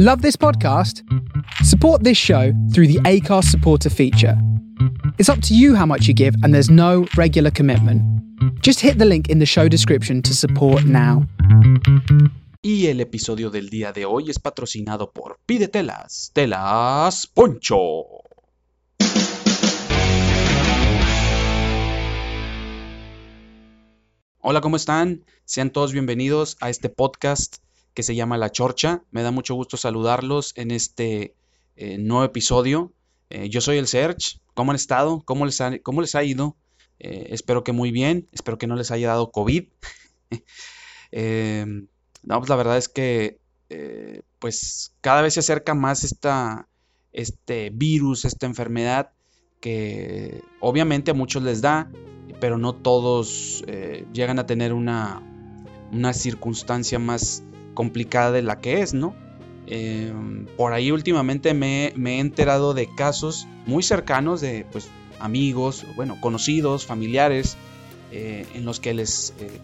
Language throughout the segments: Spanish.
Love this podcast? Support this show through the ACARS supporter feature. It's up to you how much you give, and there's no regular commitment. Just hit the link in the show description to support now. Y el episodio del día de hoy es patrocinado por Pide Telas, Telas Poncho. Hola, ¿cómo están? Sean todos bienvenidos a este podcast que se llama La Chorcha. Me da mucho gusto saludarlos en este eh, nuevo episodio. Eh, yo soy el Serge. ¿Cómo han estado? ¿Cómo les ha, cómo les ha ido? Eh, espero que muy bien. Espero que no les haya dado COVID. no, pues la verdad es que pues cada vez se acerca más esta, este virus, esta enfermedad que obviamente a muchos les da, pero no todos llegan a tener una, una circunstancia más complicada de la que es, ¿no? Em, por ahí últimamente me, he enterado de casos muy cercanos de pues, amigos, bueno, conocidos, familiares, eh, en los que les, eh,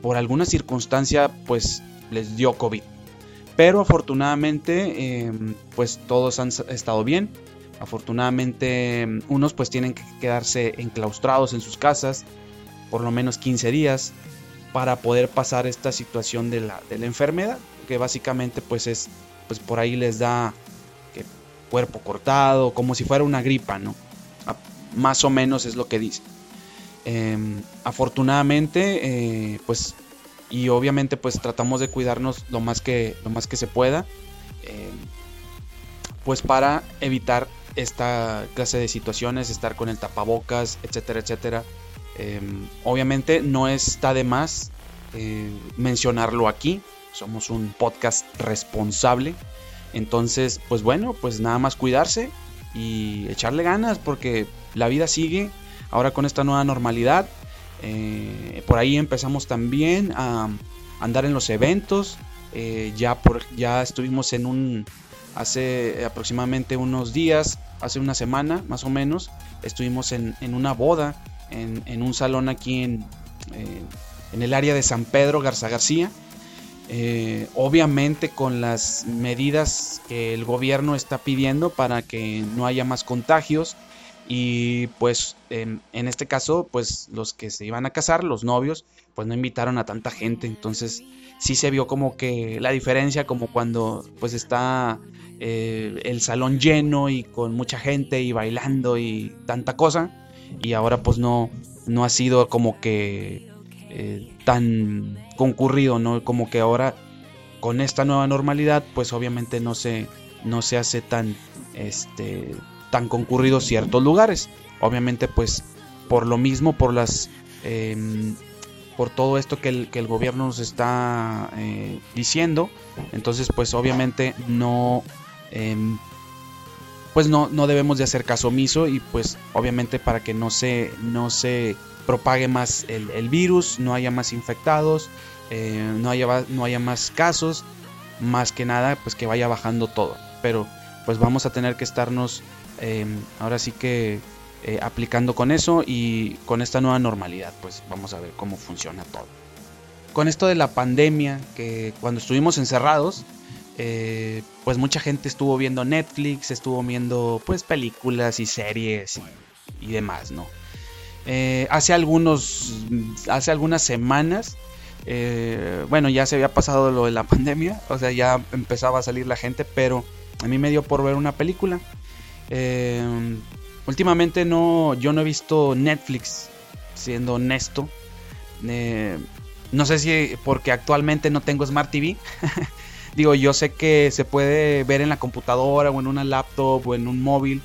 por alguna circunstancia, pues les dio COVID. Pero afortunadamente, pues todos han estado bien. Afortunadamente, unos pues tienen que quedarse enclaustrados en sus casas por lo menos 15 días para poder pasar esta situación de la, de la enfermedad, que básicamente pues es, pues por ahí les da cuerpo cortado, como si fuera una gripa, ¿no? más o menos es lo que dice. Em, afortunadamente, eh, pues, y obviamente pues tratamos de cuidarnos lo más que, lo más que se pueda, em, pues para evitar esta clase de situaciones, estar con el tapabocas, etcétera, etcétera. Em, obviamente no está de más eh, mencionarlo aquí. Somos un podcast responsable. Entonces, pues bueno, pues nada más cuidarse y echarle ganas porque la vida sigue. Ahora con esta nueva normalidad. Eh, por ahí empezamos también a andar en los eventos. Eh, ya, por, ya estuvimos en un... Hace aproximadamente unos días, hace una semana más o menos, estuvimos en, en una boda en, un salón aquí en, eh, en, el área de San Pedro Garza García. Eh, obviamente con las medidas que el gobierno está pidiendo para que no haya más contagios y pues en, este caso pues los que se iban a casar, los novios, pues no invitaron a tanta gente, entonces sí se vio como que la diferencia como cuando pues está eh, el salón lleno y con mucha gente y bailando y tanta cosa y ahora pues no, no ha sido como que eh, tan concurrido, ¿no? Como que ahora con esta nueva normalidad pues obviamente no se, no se hace tan, este, tan concurrido ciertos lugares. Obviamente pues por lo mismo, por las... Em, por todo esto que el, que el gobierno nos está eh, diciendo. Entonces, pues obviamente no, em, pues no, no debemos de hacer caso omiso y pues obviamente para que no se, no se propague más el, virus, no haya más infectados, eh, no, haya, no haya más casos, más que nada pues que vaya bajando todo. Pero pues vamos a tener que estarnos em, ahora sí que eh, aplicando con eso y con esta nueva normalidad pues vamos a ver cómo funciona todo. Con esto de la pandemia, que cuando estuvimos encerrados, eh, pues mucha gente estuvo viendo Netflix, estuvo viendo pues películas y series y, demás, ¿no? Eh, hace algunos, hace algunas semanas, eh, bueno, ya se había pasado lo de la pandemia, o sea, ya empezaba a salir la gente, pero a mí me dio por ver una película. últimamente no, yo no he visto Netflix, siendo honesto. no sé si porque actualmente no tengo Smart TV. Digo, yo sé que se puede ver en la computadora o en una laptop o en un móvil.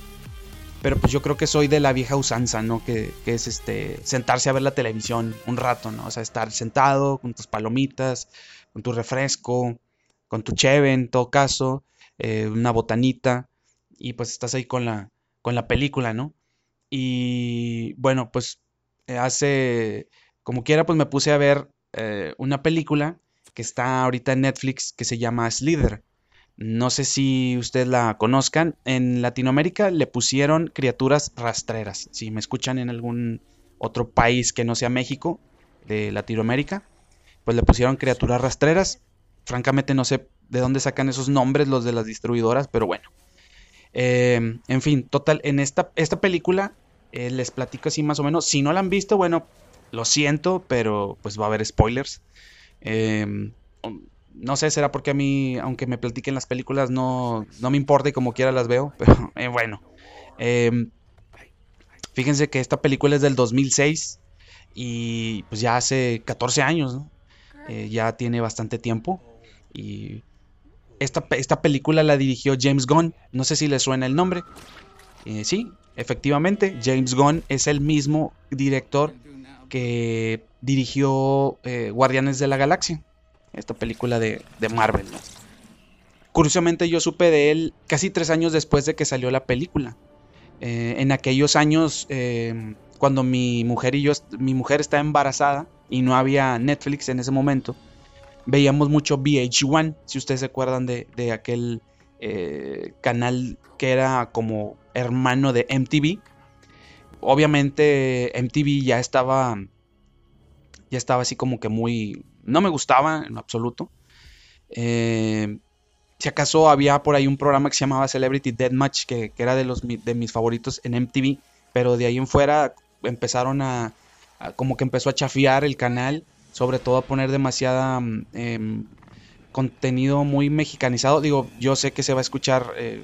Pero pues yo creo que soy de la vieja usanza, ¿no? Que, es este sentarse a ver la televisión un rato, ¿no? O sea, estar sentado con tus palomitas, con tu refresco, con tu cheve en todo caso, eh, una botanita, y pues estás ahí con la, con la película, ¿no? Y bueno, pues eh, hace, como quiera, pues me puse a ver eh, una película que está ahorita en Netflix que se llama Slither. No sé si ustedes la conozcan. En Latinoamérica le pusieron criaturas rastreras. Si me escuchan en algún otro país que no sea México, de Latinoamérica, pues le pusieron criaturas rastreras. francamente no sé de dónde sacan esos nombres los de las distribuidoras, pero bueno. Eh, en fin, total, en esta, esta película eh, les platico así más o menos. Si no la han visto, bueno, lo siento, pero pues va a haber spoilers. Em, no sé, será porque a mí, aunque me platiquen las películas, no, no me importa y como quiera las veo, pero eh, bueno. Em, fíjense que esta película es del 2006 y pues ya hace 14 años, ¿no? ya tiene bastante tiempo. Y esta, esta, película la dirigió James Gunn. No sé si le suena el nombre. Eh, sí, efectivamente, James Gunn es el mismo director que dirigió eh, Guardianes de la Galaxia. Esta película de, Marvel. Curiosamente yo supe de él casi tres años después de que salió la película. Eh, en aquellos años, cuando mi mujer y yo, mi mujer estaba embarazada y no había Netflix en ese momento, veíamos mucho VH1, si ustedes se acuerdan de, aquel eh, canal que era como hermano de MTV. Obviamente MTV ya estaba, ya estaba así como que muy, no me gustaba en absoluto. Eh, si acaso había por ahí un programa que se llamaba Celebrity Deathmatch, que, que era de, los, de mis favoritos en MTV, pero de ahí en fuera empezaron a, como que empezó a chafiar el canal sobre todo a poner demasiada mm, em, contenido muy mexicanizado. Digo, yo sé que se va a escuchar eh,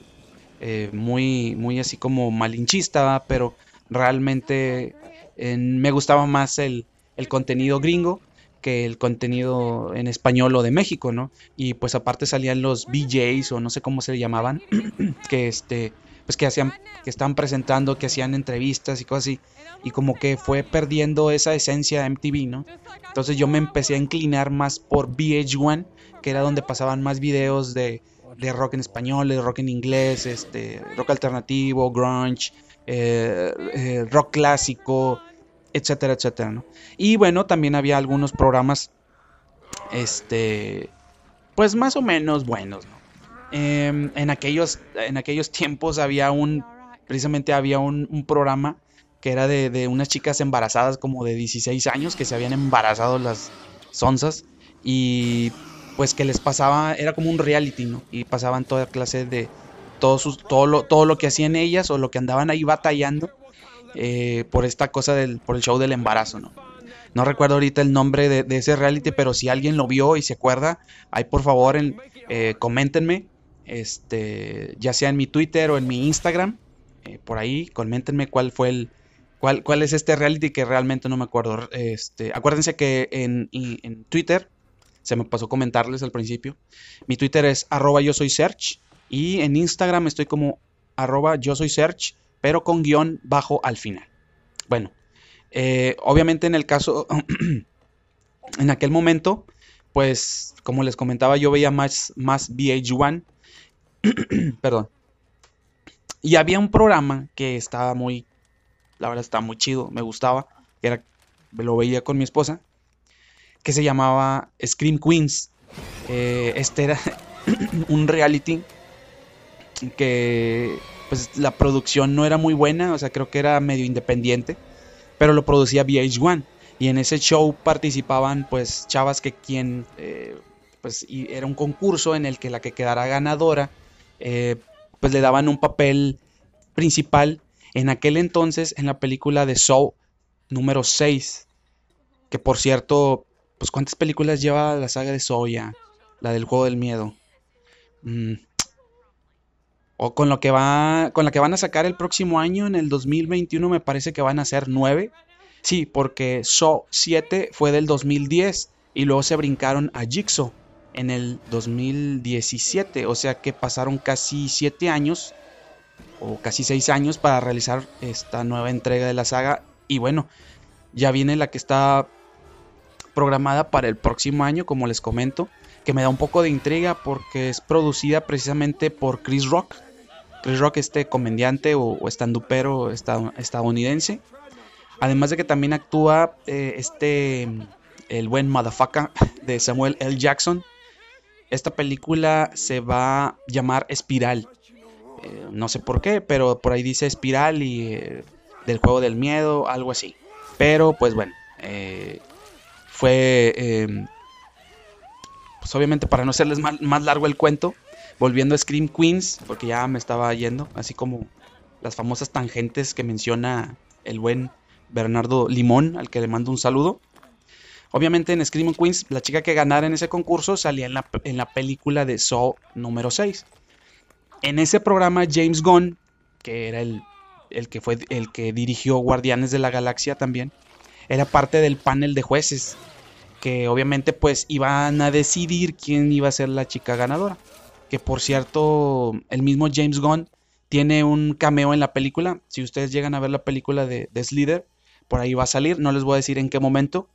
eh, muy, muy así como malinchista, pero realmente me gustaba más el, contenido gringo que el contenido en español o de México, ¿no? Y pues aparte salían los BJs o no sé cómo se le llamaban, que este, pues que hacían, que estaban presentando, que hacían entrevistas y cosas así y como que fue perdiendo esa esencia de MTV, ¿no? Entonces yo me empecé a inclinar más por VH1, que era donde pasaban más videos de, rock en español, de rock en inglés, este, rock alternativo, grunge, eh, eh, rock clásico, etcétera, etcétera, ¿no? Y bueno, también había algunos programas, este, pues más o menos buenos, ¿no? Em, en, aquellos, en aquellos tiempos había un, precisamente había un programa que era de, unas chicas embarazadas como de 16 años que se habían embarazado las sonzas y pues que les pasaba, era como un reality, ¿no? Y pasaban toda clase de todo, sus, todo, lo, todo lo que hacían ellas o lo que andaban ahí batallando eh, por esta cosa del, por el show del embarazo, ¿no? No recuerdo ahorita el nombre de, ese reality, pero si alguien lo vio y se acuerda, ahí por favor en, eh, coméntenme, este, ya sea en mi Twitter o en mi Instagram, eh, por ahí, coméntenme cuál fue el, ¿Cuál, es este reality que realmente no me acuerdo? Este, acuérdense que en, Twitter, se me pasó comentarles al principio, mi Twitter es arroba yo soy search y en Instagram estoy como arroba yo soy search, pero con guion bajo al final. Bueno, eh, obviamente en el caso, en aquel momento, pues como les comentaba, yo veía más, más VH1, perdón, y había un programa que estaba muy la verdad estaba muy chido, me gustaba, era, lo veía con mi esposa, que se llamaba Scream Queens. Eh, este era un reality que pues la producción no era muy buena, o sea, creo que era medio independiente, pero lo producía VH1 y en ese show participaban pues chavas que quien eh, pues era un concurso en el que la que quedara ganadora eh, pues le daban un papel principal en aquel entonces en la película de Saw número 6, que por cierto, pues cuántas películas lleva la saga de Saw ya, la del juego del miedo. Mm. O con lo que va, con la que van a sacar el próximo año, en el 2021, me parece que van a ser 9. Sí, porque Saw 7 fue del 2010 y luego se brincaron a Jigsaw en el 2017, o sea que pasaron casi 7 años o casi seis años para realizar esta nueva entrega de la saga. Y bueno, ya viene la que está programada para el próximo año, como les comento, que me da un poco de intriga porque es producida precisamente por Chris Rock. Chris Rock, este comediante o, estandupero estadounidense. Además de que también actúa eh, este, el buen motherfucker de Samuel L. Jackson. Esta película se va a llamar Espiral. Eh, no sé por qué, pero por ahí dice espiral y eh, del juego del miedo, algo así. Pero pues bueno, fue pues obviamente para no hacerles más largo el cuento, volviendo a Scream Queens, porque ya me estaba yendo, así como las famosas tangentes que menciona el buen Bernardo Limón, al que le mando un saludo. Obviamente en Scream Queens, la chica que ganara en ese concurso salía en la, en la película de Saw número 6. En ese programa, James Gunn, que era el, el, que fue el que dirigió Guardianes de la Galaxia también, era parte del panel de jueces, que obviamente pues iban a decidir quién iba a ser la chica ganadora. Que por cierto, el mismo James Gunn tiene un cameo en la película. Si ustedes llegan a ver la película de, de Slither, por ahí va a salir. No les voy a decir en qué momento,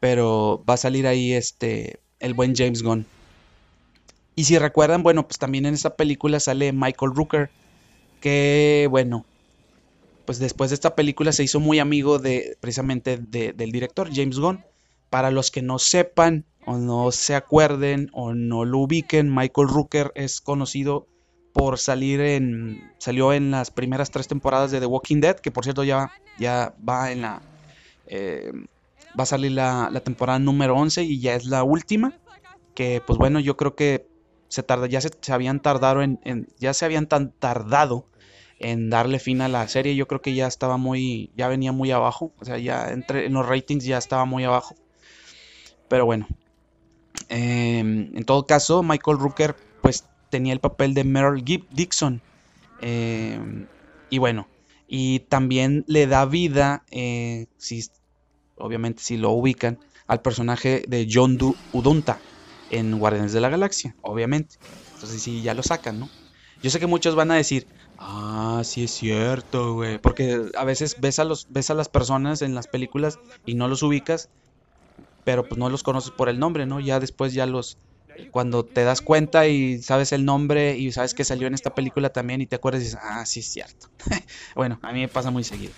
pero va a salir ahí este el buen James Gunn. Y si recuerdan, bueno, pues también en esa película sale Michael Rooker, que bueno, pues después de esta película se hizo muy amigo de precisamente del director James Gunn. Para los que no sepan o no se acuerden o no lo ubiquen, Michael Rooker es conocido por salir en salió en las primeras tres temporadas de The Walking Dead, que por cierto ya, ya va en la eh, va a salir la, la, temporada número 11 y ya es la última, que pues bueno, yo creo que se tarda, ya se, se habían tardado en, ya se habían tan tardado en darle fin a la serie. Yo creo que ya estaba muy, ya venía muy abajo. O sea, ya entre, en los ratings ya estaba muy abajo. Pero bueno. Eh, en todo caso, Michael Rooker pues tenía el papel de Meryl Dixon. Eh, y bueno, y también le da vida, eh, obviamente si lo ubican, al personaje de John du Udunta en Guardianes de la Galaxia, obviamente. Entonces sí, ya lo sacan, ¿no? Yo sé que muchos van a decir, ah, sí es cierto, güey. Porque a veces ves a, los, ves a las personas en las películas y no los ubicas, pero pues no los conoces por el nombre, ¿no? Ya después ya los... Cuando te das cuenta y sabes el nombre y sabes que salió en esta película también y te acuerdas y dices, ah, sí es cierto. bueno, a mí me pasa muy seguido.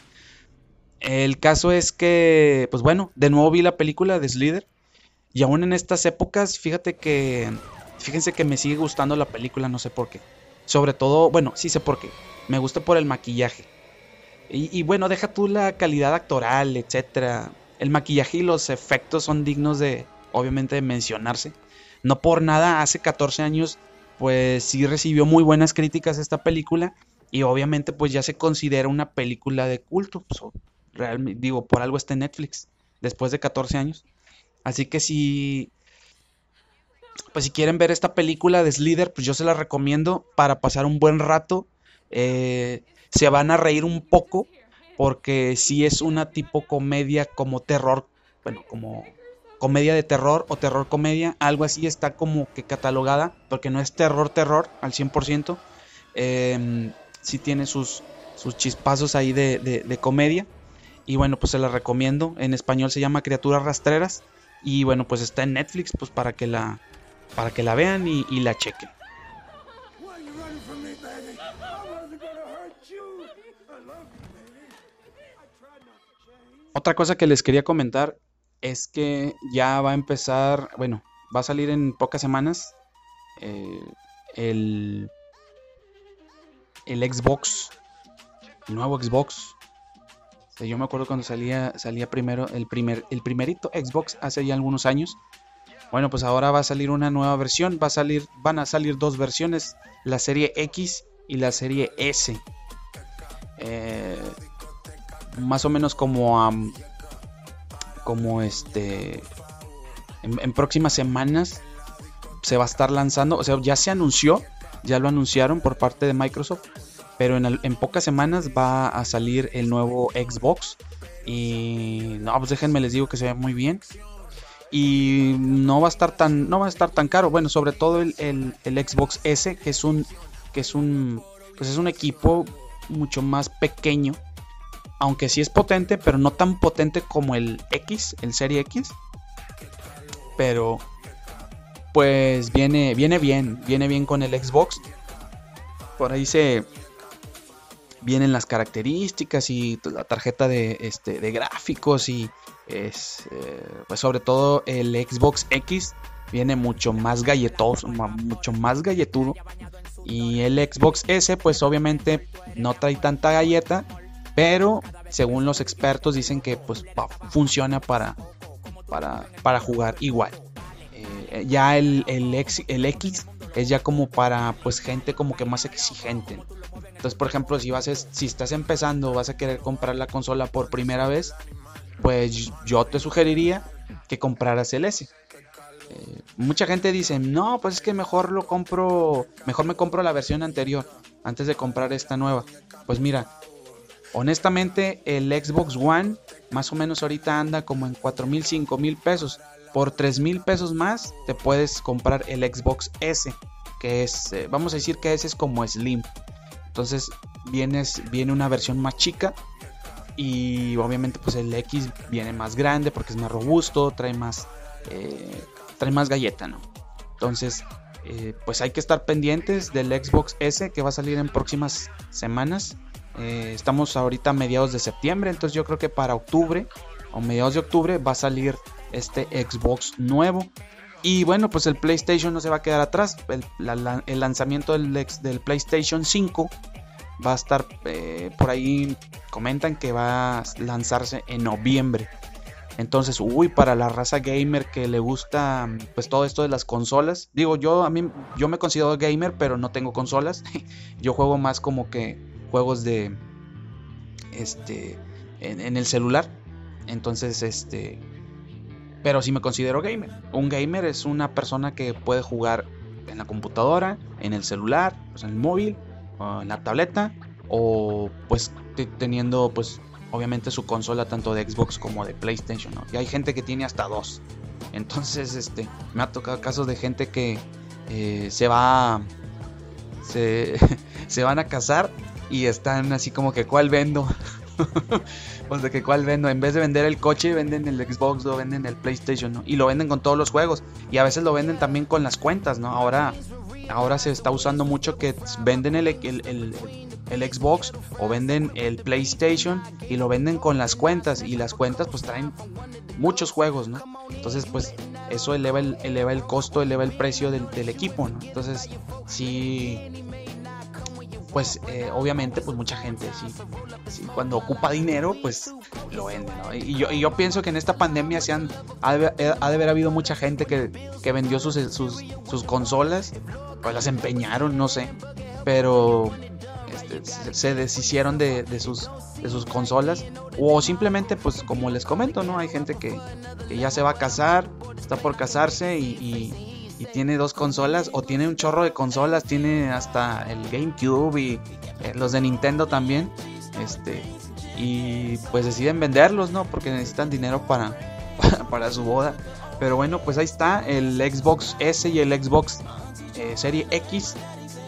El caso es que, pues bueno, de nuevo vi la película de Slither. Y aún en estas épocas, fíjate que... Fíjense que me sigue gustando la película, no sé por qué. Sobre todo, bueno, sí sé por qué. Me gusta por el maquillaje. Y, bueno, deja tú la calidad actoral, etcétera. El maquillaje y los efectos son dignos de, obviamente, de mencionarse. No por nada, hace 14 años, pues sí recibió muy buenas críticas esta película. Y obviamente, pues ya se considera una película de culto. Realmente, digo, por algo está en Netflix. Después de 14 años. Así que si pues si quieren ver esta película de Slither, pues yo se la recomiendo para pasar un buen rato. Eh, se van a reír un poco porque sí es una tipo comedia como terror, bueno, como comedia de terror o terror comedia, algo así está como que catalogada, porque no es terror terror al 100%, eh, sí tiene sus, sus chispazos ahí de, de, comedia. Y bueno, pues se la recomiendo. En español se llama Criaturas Rastreras. Y bueno, pues está en Netflix, pues para que la, para que la vean y la chequen. Otra cosa que les quería comentar es que ya va a empezar, bueno, va a salir en pocas semanas eh, el, el Xbox, el nuevo Xbox. Yo me acuerdo cuando salía, salía primero el primer, el primerito Xbox hace ya algunos años. Bueno, pues ahora va a salir una nueva versión, va a salir, van a salir dos versiones, la serie X y la serie S. Más o menos como um, como este en, próximas semanas se va a estar lanzando, o sea, ya se anunció, ya lo anunciaron por parte de Microsoft, pero en, en pocas semanas va a salir el nuevo Xbox y no, pues déjenme les digo que se ve muy bien y no va a estar tan no va a estar tan caro bueno sobre todo el, el, el, Xbox S que es un que es un pues es un equipo mucho más pequeño aunque sí es potente pero no tan potente como el X el serie X. Pero pues viene viene bien viene bien con el Xbox. Por ahí se vienen las características y la tarjeta de este de gráficos y eh, pues sobre todo el Xbox X viene mucho más galletoso, mucho más galletudo. Y el Xbox S pues obviamente no trae tanta galleta, pero según los expertos dicen que pues funciona para, para, para jugar igual. Eh, ya el, el, el X es ya como para pues gente como que más exigente. Entonces, por ejemplo, si vas si estás empezando, vas a querer comprar la consola por primera vez, pues yo te sugeriría que compraras el S. Eh, mucha gente dice, no, pues es que mejor lo compro, mejor me compro la versión anterior antes de comprar esta nueva. Pues mira, honestamente el Xbox One más o menos ahorita anda como en 4 mil, 5 mil pesos. Por 3 mil pesos más te puedes comprar el Xbox S, que es, eh, vamos a decir que ese es como Slim. Entonces viene una versión más chica y obviamente pues el X viene más grande porque es más robusto, trae más, eh, trae más galleta, ¿no? Entonces eh, pues hay que estar pendientes del Xbox S que va a salir en próximas semanas. Estamos ahorita a mediados de septiembre, entonces yo creo que para octubre o mediados de octubre va a salir este Xbox nuevo. Y bueno, pues el PlayStation no se va a quedar atrás. El, lanzamiento del, del, PlayStation 5 va a estar eh, por ahí. Comentan que va a lanzarse en noviembre. Entonces, uy, para la raza gamer que le gusta pues todo esto de las consolas. Digo, yo a mí yo me considero gamer, pero no tengo consolas. yo juego más como que juegos de este en, el celular. Entonces, este pero sí me considero gamer. Un gamer es una persona que puede jugar en la computadora, en el celular, pues, en el móvil, en la tableta o pues teniendo pues obviamente su consola tanto de Xbox como de PlayStation, Y hay gente que tiene hasta dos. Entonces, este, me ha tocado casos de gente que eh, se va, se, se van a casar y están así como que, ¿cuál vendo? pues de que cuál vendo. En vez de vender el coche, venden el Xbox o venden el PlayStation, ¿no? Y lo venden con todos los juegos. Y a veces lo venden también con las cuentas, ¿no? Ahora, ahora se está usando mucho que venden el, el, el, Xbox o venden el PlayStation y lo venden con las cuentas. Y las cuentas pues traen muchos juegos, ¿no? Entonces pues eso eleva el, eleva el costo, eleva el precio del, del equipo, ¿no? Entonces sí pues eh, obviamente pues mucha gente sí, cuando ocupa dinero pues lo vende ¿no? y, yo, y yo pienso que en esta pandemia se han, ha, de, haber habido mucha gente que, que vendió sus, sus, sus, consolas pues las empeñaron no sé pero este, se, deshicieron de, de, sus, de sus consolas o simplemente pues como les comento no hay gente que, que ya se va a casar está por casarse y tiene dos consolas o tiene un chorro de consolas, tiene hasta el GameCube y eh, los de Nintendo también. Este, y pues deciden venderlos, ¿no? Porque necesitan dinero para, para, su boda. Pero bueno, pues ahí está el Xbox S y el Xbox eh, Serie X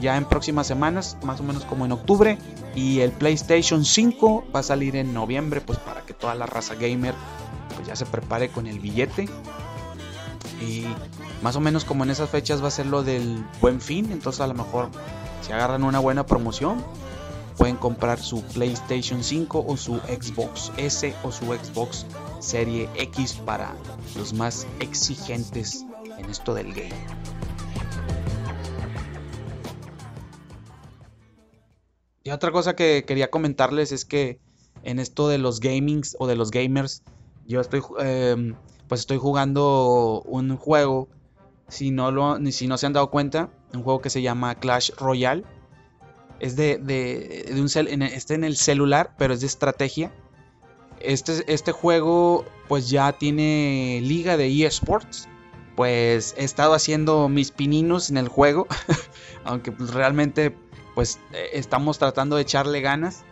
ya en próximas semanas, más o menos como en octubre. Y el PlayStation 5 va a salir en noviembre, pues para que toda la raza gamer pues ya se prepare con el billete. Y más o menos como en esas fechas va a ser lo del buen fin, entonces a lo mejor si agarran una buena promoción, pueden comprar su PlayStation 5 o su Xbox S o su Xbox Serie X para los más exigentes en esto del game. Y otra cosa que quería comentarles es que en esto de los gamings o de los gamers, yo estoy, em, pues estoy jugando un juego si no, lo, si no se han dado cuenta, un juego que se llama Clash Royale. Es de, de, un cel, en, en el celular, pero es de estrategia. Este, este juego pues ya tiene liga de eSports. Pues he estado haciendo mis pininos en el juego. aunque realmente pues eh, estamos tratando de echarle ganas.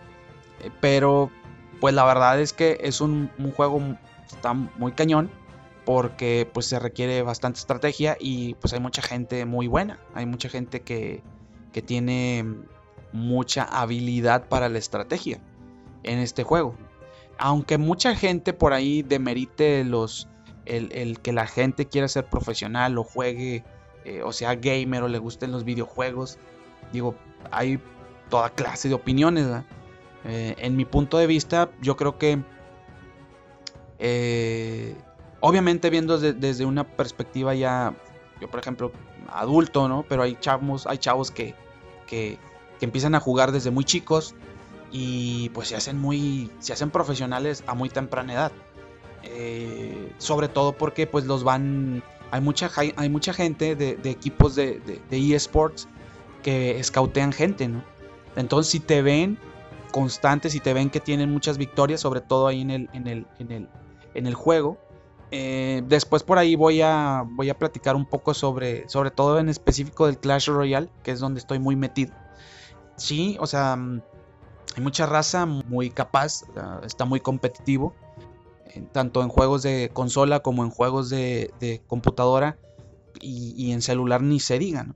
Eh, pero pues la verdad es que es un, un juego está muy cañón porque pues se requiere bastante estrategia y pues hay mucha gente muy buena, hay mucha gente que, que tiene mucha habilidad para la estrategia en este juego. Aunque mucha gente por ahí demerite los el, que la gente quiera ser profesional o juegue eh, o sea gamer o le gusten los videojuegos, digo, hay toda clase de opiniones. Eh, en mi punto de vista, yo creo que eh, Obviamente viendo desde, una perspectiva ya, yo por ejemplo, adulto, ¿no? Pero hay chavos, hay chavos que, que, empiezan a jugar desde muy chicos y pues se hacen muy, se hacen profesionales a muy temprana edad. Eh, sobre todo porque pues los van hay mucha, hay mucha gente de, equipos de, de, eSports que escautean gente, ¿no? Entonces, si te ven constantes, si te ven que tienen muchas victorias, sobre todo ahí en el, en el, en el, en el juego, eh, después por ahí voy a, voy a platicar un poco sobre, sobre todo en específico del Clash Royale, que es donde estoy muy metido. Sí, o sea, mm, hay mucha raza muy capaz, está muy competitivo tanto en juegos de consola como en juegos de, computadora y, en celular ni se digan.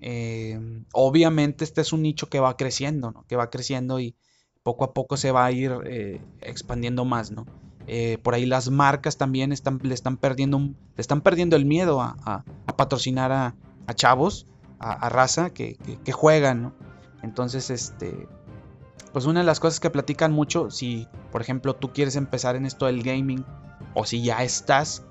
Eh, obviamente este es un nicho que va creciendo, que va creciendo y poco a poco se va a ir eh, expandiendo más. ¿no? Eh, por ahí las marcas también están, le, están perdiendo, le están perdiendo el miedo a, patrocinar a, chavos, a, raza que, que, juegan. Entonces, este, pues una de las cosas que platican mucho, si por ejemplo tú quieres empezar en esto del gaming o si ya estás,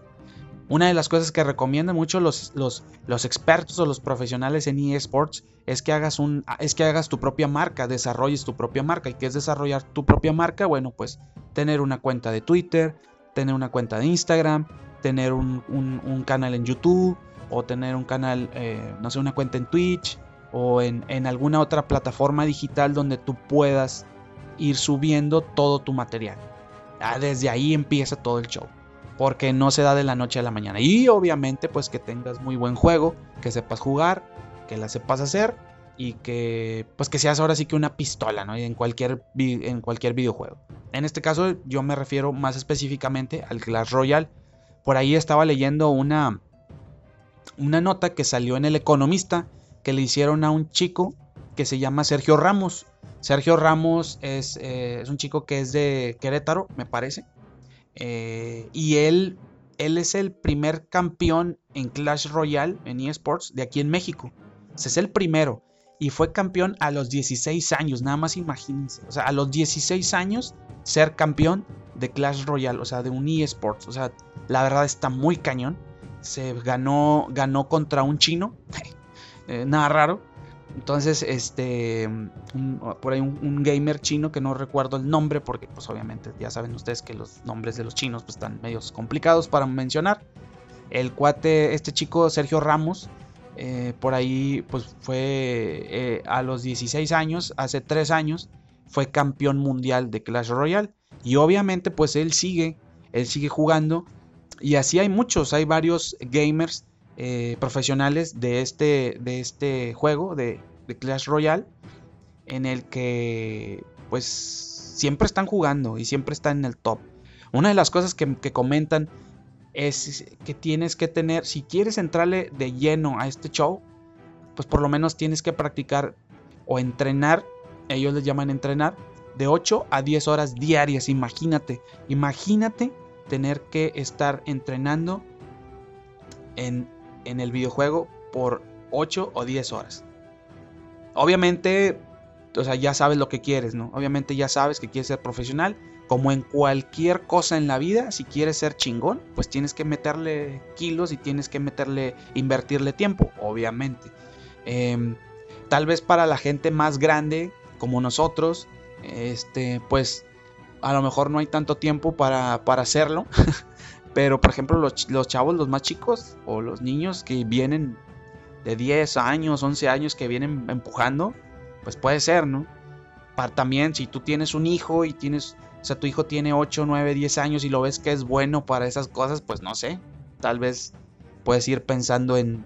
una de las cosas que recomiendan mucho los, los, los expertos o los profesionales en eSports es que, hagas un, es que hagas tu propia marca, desarrolles tu propia marca. ¿Y qué es desarrollar tu propia marca? Bueno, pues tener una cuenta de Twitter, tener una cuenta de Instagram, tener un, canal en YouTube o tener un canal, eh, no sé, una cuenta en Twitch o en, alguna otra plataforma digital donde tú puedas ir subiendo todo tu material. desde ahí empieza todo el show. Porque no se da de la noche a la mañana. Y obviamente pues que tengas muy buen juego, que sepas jugar, que la sepas hacer y que pues que seas ahora sí que una pistola, ¿no? En cualquier, en cualquier videojuego. En este caso yo me refiero más específicamente al Clash Royale. Por ahí estaba leyendo una, una nota que salió en El Economista que le hicieron a un chico que se llama Sergio Ramos. Sergio Ramos es, eh, un chico que es de Querétaro, me parece. Eh, y él, él es el primer campeón en Clash Royale, en eSports, de aquí en México. es el primero. Y fue campeón a los 16 años, nada más imagínense. O sea, a los 16 años ser campeón de Clash Royale, o sea, de un eSports. O sea, la verdad está muy cañón. Se ganó, ganó contra un chino. Eh, nada raro. Entonces, este, por ahí un, gamer chino que no recuerdo el nombre, porque pues obviamente ya saben ustedes que los nombres de los chinos pues, están medios complicados para mencionar. El cuate, este chico Sergio Ramos, eh, por ahí pues fue eh, a los 16 años, hace 3 años, fue campeón mundial de Clash Royale. Y obviamente pues él sigue, él sigue jugando. Y así hay muchos, hay varios gamers eh, profesionales de este, de este juego, de, Clash Royale, en el que pues siempre están jugando y siempre están en el top. Una de las cosas que, comentan es que tienes que tener, si quieres entrarle de lleno a este show, pues por lo menos tienes que practicar o entrenar, ellos les llaman entrenar, de 8 a 10 horas diarias, imagínate, imagínate tener que estar entrenando en en el videojuego por 8 o 10 horas. Obviamente, o sea, ya sabes lo que quieres, ¿no? Obviamente ya sabes que quieres ser profesional. Como en cualquier cosa en la vida, si quieres ser chingón, pues tienes que meterle kilos y tienes que meterle, invertirle tiempo, obviamente. Em, tal vez para la gente más grande, como nosotros, este, pues a lo mejor no hay tanto tiempo para, para hacerlo. Pero, por ejemplo, los, chavos, los más chicos, o los niños que vienen de 10 años, 11 años, que vienen empujando, pues puede ser, ¿no? También, si tú tienes un hijo y tienes, o sea, tu hijo tiene 8, 9, 10 años y lo ves que es bueno para esas cosas, pues no sé, tal vez puedes ir pensando en,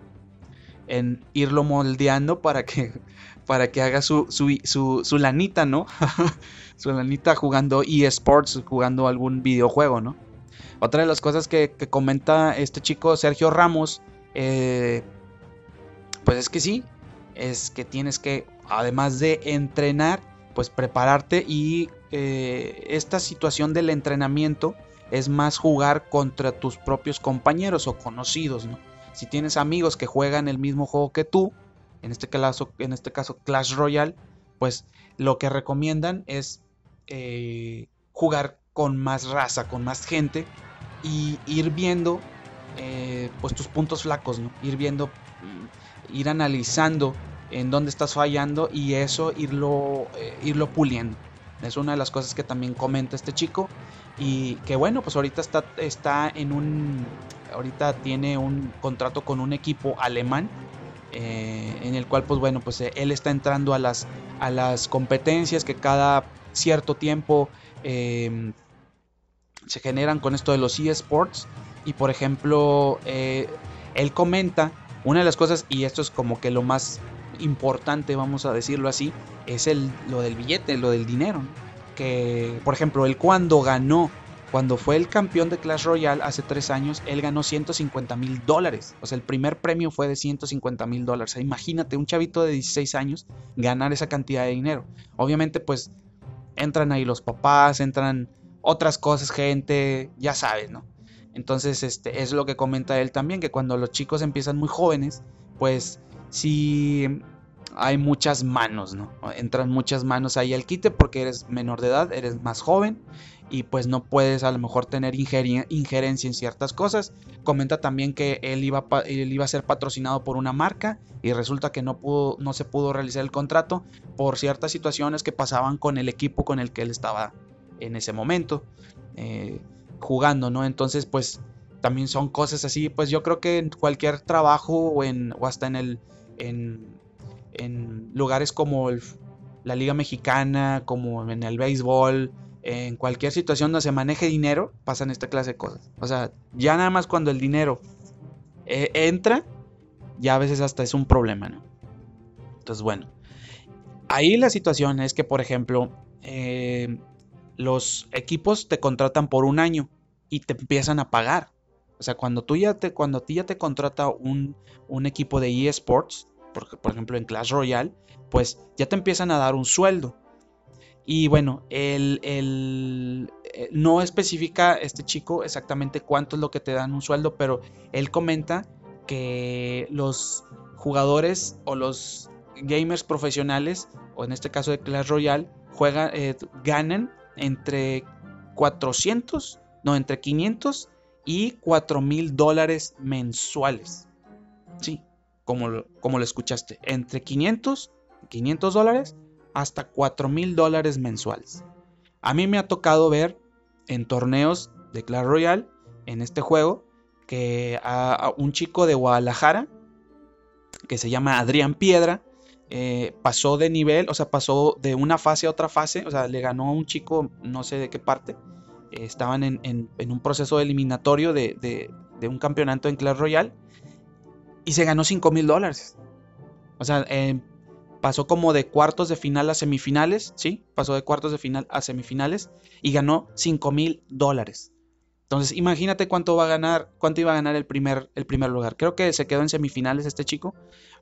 en irlo moldeando para que, para que haga su, su, su, su lanita, ¿no? su lanita jugando eSports, jugando algún videojuego, ¿no? Otra de las cosas que, comenta este chico Sergio Ramos, eh, pues es que sí, es que tienes que, además de entrenar, pues prepararte y eh, esta situación del entrenamiento es más jugar contra tus propios compañeros o conocidos, ¿no? Si tienes amigos que juegan el mismo juego que tú, en este caso, en este caso Clash Royale, pues lo que recomiendan es eh, jugar con más raza, con más gente y ir viendo eh, pues tus puntos flacos, ¿no? Ir viendo, mm, ir analizando en dónde estás fallando y eso irlo, eh, irlo puliendo. Es una de las cosas que también comenta este chico. Y que bueno, pues ahorita está, está en un. Ahorita tiene un contrato con un equipo alemán. Eh, en el cual, pues bueno, pues él está entrando a las, a las competencias que cada cierto tiempo em, se generan con esto de los eSports. Y por ejemplo, eh, él comenta una de las cosas, y esto es como que lo más importante, vamos a decirlo así, es el, lo del billete, lo del dinero. Que, por ejemplo, él cuando ganó, cuando fue el campeón de Clash Royale hace tres años, él ganó 150 mil dólares. O sea, el primer premio fue de 150 mil dólares. imagínate, un chavito de 16 años ganar esa cantidad de dinero. Obviamente, pues entran ahí los papás, entran otras cosas, gente, ya sabes, ¿no? Entonces, este, es lo que comenta él también, que cuando los chicos empiezan muy jóvenes, pues sí hay muchas manos, ¿no? Entran muchas manos ahí al quite porque eres menor de edad, eres más joven y pues no puedes a lo mejor tener injerencia en ciertas cosas. Comenta también que él iba, él iba a ser patrocinado por una marca y resulta que no, pudo, no se pudo realizar el contrato por ciertas situaciones que pasaban con el equipo con el que él estaba en ese momento eh, jugando, ¿no? Entonces pues también son cosas así, pues yo creo que en cualquier trabajo o, en, o hasta en el... En, en lugares como la Liga Mexicana, como en el béisbol, en cualquier situación donde se maneje dinero, pasan esta clase de cosas. O sea, ya nada más cuando el dinero eh, entra, ya a veces hasta es un problema, ¿no? Entonces, bueno, ahí la situación es que, por ejemplo, eh, los equipos te contratan por un año y te empiezan a pagar. O sea, cuando tú ya te, cuando a ti ya te contrata un, un equipo de eSports, por, ejemplo en Clash Royale, pues ya te empiezan a dar un sueldo. Y bueno, el, eh, no especifica este chico exactamente cuánto es lo que te dan un sueldo, pero él comenta que los jugadores o los gamers profesionales, o en este caso de Clash Royale, juegan, eh, ganan entre 400, no, entre 500 y 4 mil dólares mensuales. Sí, como, lo escuchaste, entre 500, 500 dólares hasta 4 mil dólares mensuales. A mí me ha tocado ver en torneos de Clash Royale, en este juego, que a, un chico de Guadalajara, que se llama Adrián Piedra, eh, pasó de nivel, o sea, pasó de una fase a otra fase, o sea, le ganó a un chico, no sé de qué parte, estaban en, un proceso eliminatorio de, de, un campeonato en Clash Royale y se ganó 5 mil dólares. O sea, eh, pasó como de cuartos de final a semifinales, ¿sí? Pasó de cuartos de final a semifinales y ganó 5 mil dólares. Entonces, imagínate cuánto va a ganar, cuánto iba a ganar el primer, el primer lugar. Creo que se quedó en semifinales este chico,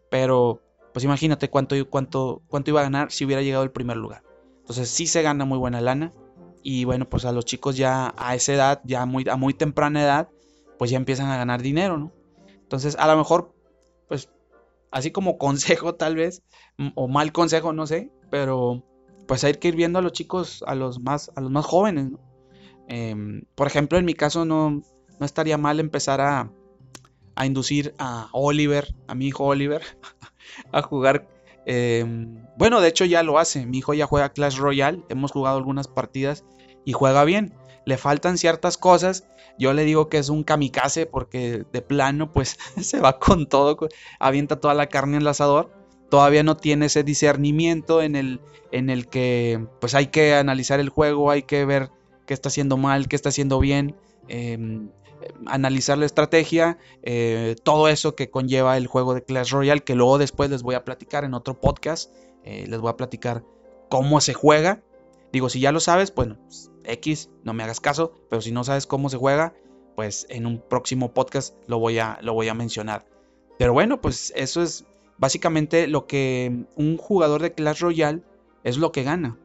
pero pues imagínate cuánto, cuánto, cuánto iba a ganar si hubiera llegado el primer lugar. Entonces, sí se gana muy buena lana. Y bueno, pues a los chicos ya a esa edad, ya muy, a muy temprana edad, pues ya empiezan a ganar dinero, ¿no? Entonces, a lo mejor pues así como consejo tal vez, o mal consejo, no sé, pero pues hay que ir viendo a los chicos, a los más, a los más jóvenes. Em, por ejemplo, en mi caso no, no estaría mal empezar a, a, inducir a Oliver, a mi hijo Oliver, a jugar. Em, bueno, de hecho ya lo hace, mi hijo ya juega Clash Royale, hemos jugado algunas partidas y juega bien. Le faltan ciertas cosas yo le digo que es un kamikaze porque de plano pues se va con todo, avienta toda la carne en el asador. Todavía no tiene ese discernimiento en el, en el que pues hay que analizar el juego, hay que ver qué está haciendo mal, qué está haciendo bien, em, analizar la estrategia, eh, todo eso que conlleva el juego de Clash Royale, que luego después les voy a platicar en otro podcast, eh, les voy a platicar cómo se juega. Digo, si ya lo sabes, bueno, pues, X, no me hagas caso, pero si no sabes cómo se juega, pues en un próximo podcast lo voy a, lo voy a mencionar. Pero bueno, pues eso es básicamente lo que un jugador de Clash Royale es lo que gana.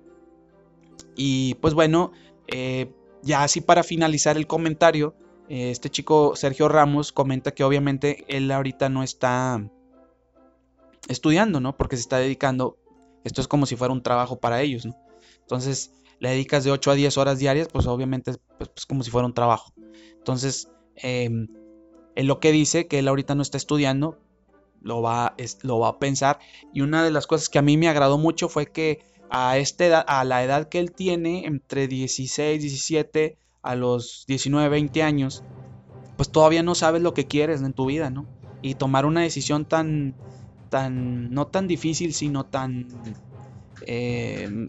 Y pues bueno, eh, ya así para finalizar el comentario, este chico Sergio Ramos comenta que obviamente él ahorita no está estudiando, ¿no? Porque se está dedicando, esto es como si fuera un trabajo para ellos, ¿no? Entonces, le dedicas de 8 a 10 horas diarias, pues obviamente es pues, pues, como si fuera un trabajo. Entonces, eh, en lo que dice que él ahorita no está estudiando, lo va, lo va a pensar. Y una de las cosas que a mí me agradó mucho fue que a, este a la edad que él tiene, entre 16, 17, a los 19, 20 años, pues todavía no sabes lo que quieres en tu vida, ¿no? Y tomar una decisión tan, tan, no tan difícil, sino tan, eh,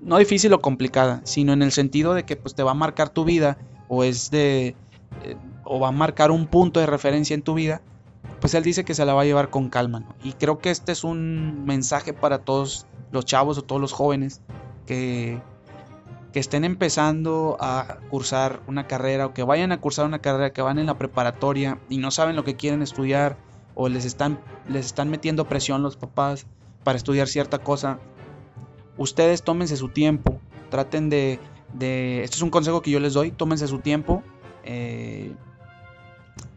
no difícil o complicada, sino en el sentido de que pues te va a marcar tu vida o es de, eh, o va a marcar un punto de referencia en tu vida, pues él dice que se la va a llevar con calma, ¿no? Y creo que este es un mensaje para todos los chavos o todos los jóvenes que, que estén empezando a cursar una carrera o que vayan a cursar una carrera, que van en la preparatoria y no saben lo que quieren estudiar o les están, les están metiendo presión los papás para estudiar cierta cosa. Ustedes tómense su tiempo, traten de, de esto es un consejo que yo les doy, tómense su tiempo, eh,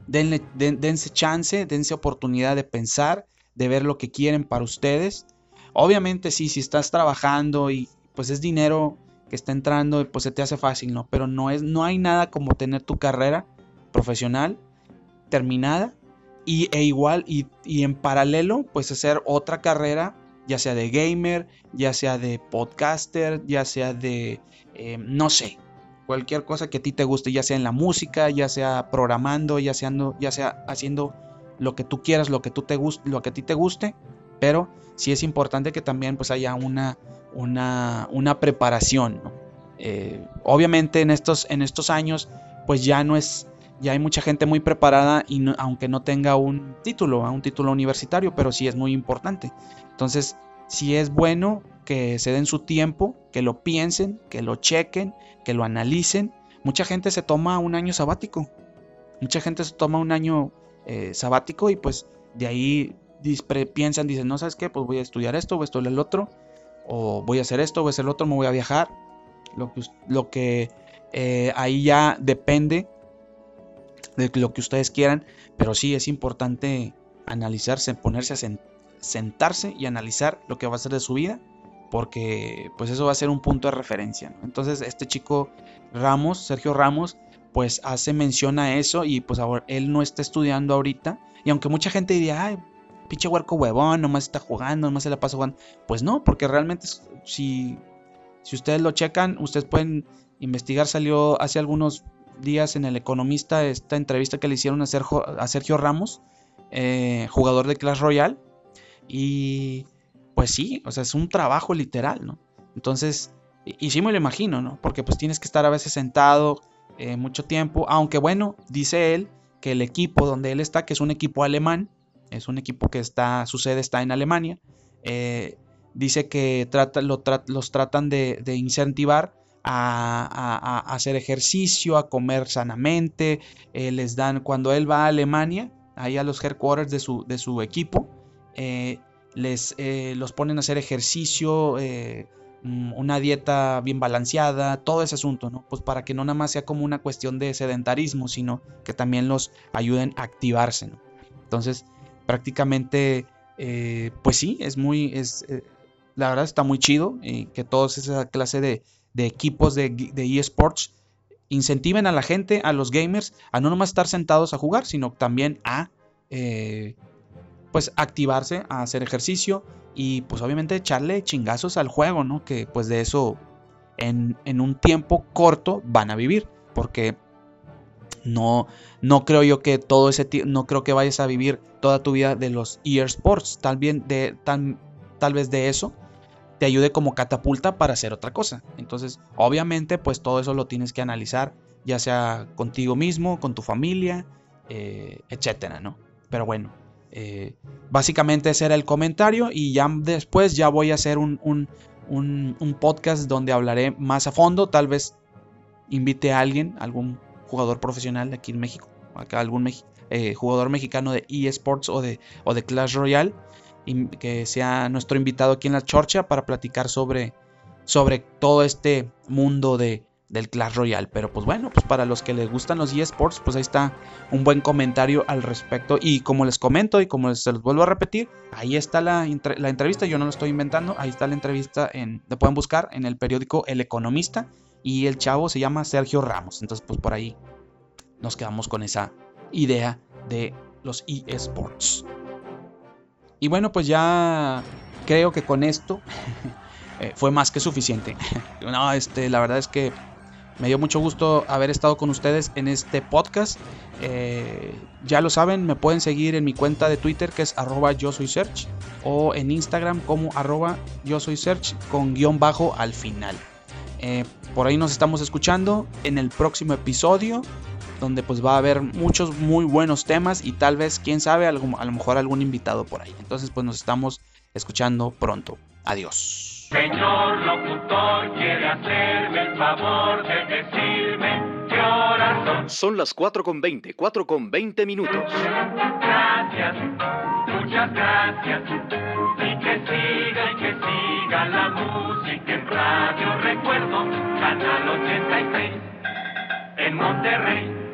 denle, dense chance, dense oportunidad de pensar, de ver lo que quieren para ustedes Obviamente sí, si estás trabajando y pues es dinero que está entrando, pues se te hace fácil, ¿no? Pero no, es, no hay nada como tener tu carrera profesional terminada y, e igual y, en paralelo pues hacer otra carrera, ya sea de gamer, ya sea de podcaster, ya sea de, eh, no sé, cualquier cosa que a ti te guste, ya sea en la música, ya sea programando, ya sea, ya sea haciendo lo que tú quieras, lo que, tú te lo que a ti te guste, pero sí es importante que también pues haya una, una, preparación. Eh, obviamente en estos, en estos años pues ya no es, ya hay mucha gente muy preparada y aunque no tenga un título, un título universitario, pero sí es muy importante. Entonces, sí es bueno que se den su tiempo, que lo piensen, que lo chequen, que lo analicen. Mucha gente se toma un año sabático. Mucha gente se toma un año eh, sabático y pues de ahí piensan, dicen, no sabes qué, pues voy a estudiar esto, voy a estudiar el otro, o voy a hacer esto, voy a hacer el otro, me voy a viajar. Lo que, lo que eh, ahí ya depende de lo que ustedes quieran, pero sí es importante analizarse, ponerse a sentarse y analizar lo que va a ser de su vida, porque pues eso va a ser un punto de referencia. Entonces este chico Ramos, Sergio Ramos, pues hace mención a eso y pues ahora él no está estudiando ahorita. Y aunque mucha gente diría, ay, pinche huerco huevón, nomás está jugando, nomás se la pasa jugando. Pues no, porque realmente si, si ustedes lo checan, ustedes pueden investigar. Salió hace algunos días en El Economista esta entrevista que le hicieron a Sergio, a Sergio Ramos, eh, jugador de Clash Royale. Y pues sí, o sea, es un trabajo literal, ¿no? Entonces, y, sí me lo imagino, ¿no? Porque pues tienes que estar a veces sentado eh, mucho tiempo, aunque bueno, dice él que el equipo donde él está, que es un equipo alemán, es un equipo que está, su sede está en Alemania. Eh, dice que trata, los tratan de, incentivar a, hacer ejercicio, a comer sanamente. Eh, les dan, cuando él va a Alemania, ahí a los headquarters de su, de su equipo, eh, les los ponen a hacer ejercicio, mm, una dieta bien balanceada, todo ese asunto, ¿no? Pues para que no nada más sea como una cuestión de sedentarismo, sino que también los ayuden a activarse, ¿no? Entonces, prácticamente, eh, pues sí, es muy, es, eh, la verdad está muy chido y que todos esa clase de, equipos de, eSports incentiven a la gente, a los gamers, a no nomás estar sentados a jugar, sino también a, eh, pues, activarse, a hacer ejercicio y, pues, obviamente echarle chingazos al juego, ¿no? Que, pues, de eso en un tiempo corto van a vivir, porque no, no creo yo que todo ese no creo que vayas a vivir toda tu vida de los eSports. Tal, de, tal vez de eso te ayude como catapulta para hacer otra cosa. Entonces, obviamente, pues todo eso lo tienes que analizar, ya sea contigo mismo, con tu familia, eh, etcétera, ¿no? Pero bueno, eh, básicamente ese era el comentario y ya después ya voy a hacer un, un, un podcast donde hablaré más a fondo, tal vez invite a alguien, algún jugador profesional aquí en México, algún eh, jugador mexicano de eSports o de, o de Clash Royale, y que sea nuestro invitado aquí en la Chorcha para platicar sobre, sobre todo este mundo de, del Clash Royale. Pero pues bueno, pues para los que les gustan los eSports, pues ahí está un buen comentario al respecto. Y como les comento y como se los vuelvo a repetir, ahí está la, la entrevista, yo no lo estoy inventando, ahí está la entrevista, en, la pueden buscar en el periódico El Economista. Y el chavo se llama Sergio Ramos. Entonces, pues por ahí nos quedamos con esa idea de los eSports. Y bueno, pues ya creo que con esto eh, fue más que suficiente. no, este, la verdad es que me dio mucho gusto haber estado con ustedes en este podcast. Eh, ya lo saben, me pueden seguir en mi cuenta de Twitter que es arroba yo soy search o en Instagram como arroba yo soy search con guion bajo al final. Eh, por ahí nos estamos escuchando en el próximo episodio donde pues va a haber muchos muy buenos temas y tal vez, quién sabe, a lo mejor algún invitado por ahí. Entonces pues nos estamos escuchando pronto. Adiós. Señor locutor, quiere hacerme el favor de decirme qué horas son. Son las 4 con 20, 4 con 20 minutos. Gracias, muchas gracias. Y que siga y que siga la música en radio. Recuerdo, Canal 86 en Monterrey.